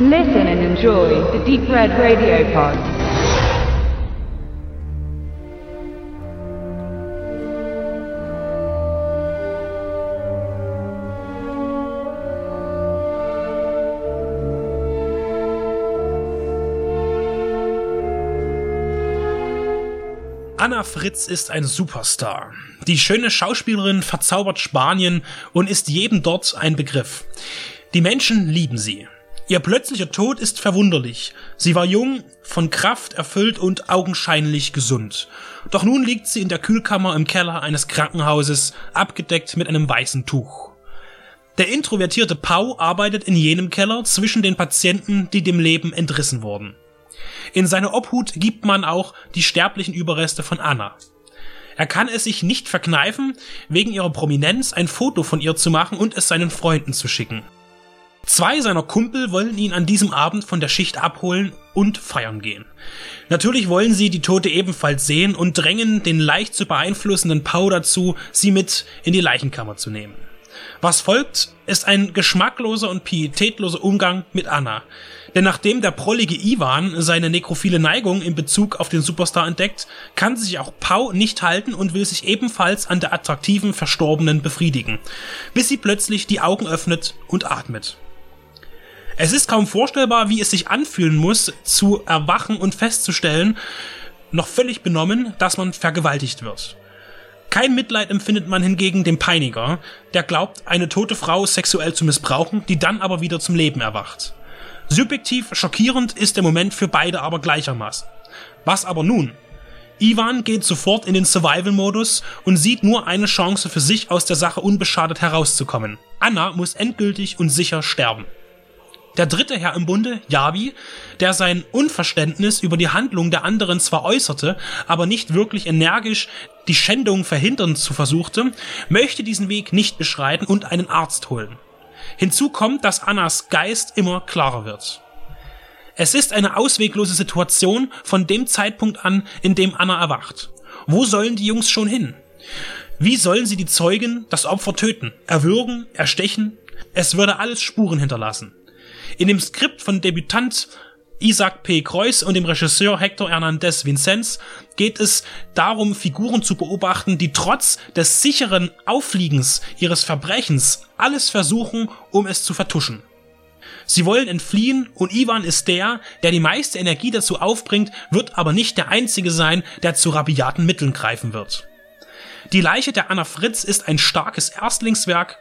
Listen and enjoy the Deep Red Radio Pod. Anna Fritz ist ein Superstar. Die schöne Schauspielerin verzaubert Spanien und ist jedem dort ein Begriff. Die Menschen lieben sie. Ihr plötzlicher Tod ist verwunderlich. Sie war jung, von Kraft erfüllt und augenscheinlich gesund. Doch nun liegt sie in der Kühlkammer im Keller eines Krankenhauses, abgedeckt mit einem weißen Tuch. Der introvertierte Pau arbeitet in jenem Keller zwischen den Patienten, die dem Leben entrissen wurden. In seine Obhut gibt man auch die sterblichen Überreste von Anna. Er kann es sich nicht verkneifen, wegen ihrer Prominenz ein Foto von ihr zu machen und es seinen Freunden zu schicken. Zwei seiner Kumpel wollen ihn an diesem Abend von der Schicht abholen und feiern gehen. Natürlich wollen sie die Tote ebenfalls sehen und drängen den leicht zu beeinflussenden Pau dazu, sie mit in die Leichenkammer zu nehmen. Was folgt, ist ein geschmackloser und pietätloser Umgang mit Anna. Denn nachdem der prollige Ivan seine nekrophile Neigung in Bezug auf den Superstar entdeckt, kann sich auch Pau nicht halten und will sich ebenfalls an der attraktiven Verstorbenen befriedigen, bis sie plötzlich die Augen öffnet und atmet. Es ist kaum vorstellbar, wie es sich anfühlen muss, zu erwachen und festzustellen, noch völlig benommen, dass man vergewaltigt wird. Kein Mitleid empfindet man hingegen dem Peiniger, der glaubt, eine tote Frau sexuell zu missbrauchen, die dann aber wieder zum Leben erwacht. Subjektiv schockierend ist der Moment für beide aber gleichermaßen. Was aber nun? Ivan geht sofort in den Survival-Modus und sieht nur eine Chance für sich aus der Sache unbeschadet herauszukommen. Anna muss endgültig und sicher sterben. Der dritte Herr im Bunde, Yavi, der sein Unverständnis über die Handlung der anderen zwar äußerte, aber nicht wirklich energisch die Schändung verhindern zu versuchte, möchte diesen Weg nicht beschreiten und einen Arzt holen. Hinzu kommt, dass Annas Geist immer klarer wird. Es ist eine ausweglose Situation von dem Zeitpunkt an, in dem Anna erwacht. Wo sollen die Jungs schon hin? Wie sollen sie die Zeugen, das Opfer töten, erwürgen, erstechen? Es würde alles Spuren hinterlassen. In dem Skript von Debütant Isaac P. Kreuz und dem Regisseur Hector Hernandez Vincenz geht es darum, Figuren zu beobachten, die trotz des sicheren Auffliegens ihres Verbrechens alles versuchen, um es zu vertuschen. Sie wollen entfliehen und Ivan ist der, der die meiste Energie dazu aufbringt, wird aber nicht der einzige sein, der zu rabiaten Mitteln greifen wird. Die Leiche der Anna Fritz ist ein starkes Erstlingswerk.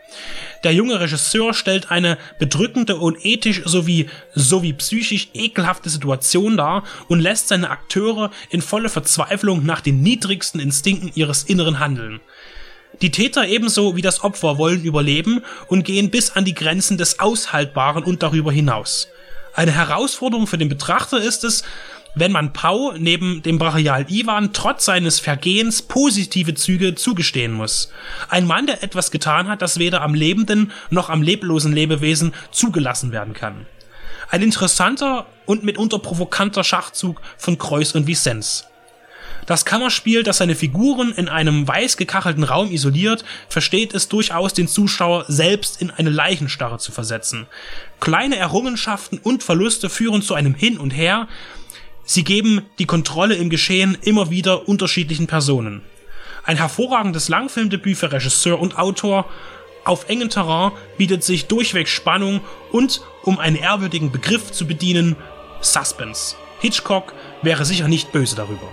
Der junge Regisseur stellt eine bedrückende und ethisch sowie, sowie psychisch ekelhafte Situation dar und lässt seine Akteure in volle Verzweiflung nach den niedrigsten Instinkten ihres Inneren handeln. Die Täter ebenso wie das Opfer wollen überleben und gehen bis an die Grenzen des Aushaltbaren und darüber hinaus. Eine Herausforderung für den Betrachter ist es, wenn man Pau neben dem Brachial Ivan trotz seines Vergehens positive Züge zugestehen muss. Ein Mann, der etwas getan hat, das weder am lebenden noch am leblosen Lebewesen zugelassen werden kann. Ein interessanter und mitunter provokanter Schachzug von Kreuz und Vicenz. Das Kammerspiel, das seine Figuren in einem weiß gekachelten Raum isoliert, versteht es durchaus, den Zuschauer selbst in eine Leichenstarre zu versetzen. Kleine Errungenschaften und Verluste führen zu einem Hin und Her, Sie geben die Kontrolle im Geschehen immer wieder unterschiedlichen Personen. Ein hervorragendes Langfilmdebüt für Regisseur und Autor. Auf engen Terrain bietet sich durchweg Spannung und, um einen ehrwürdigen Begriff zu bedienen, Suspense. Hitchcock wäre sicher nicht böse darüber.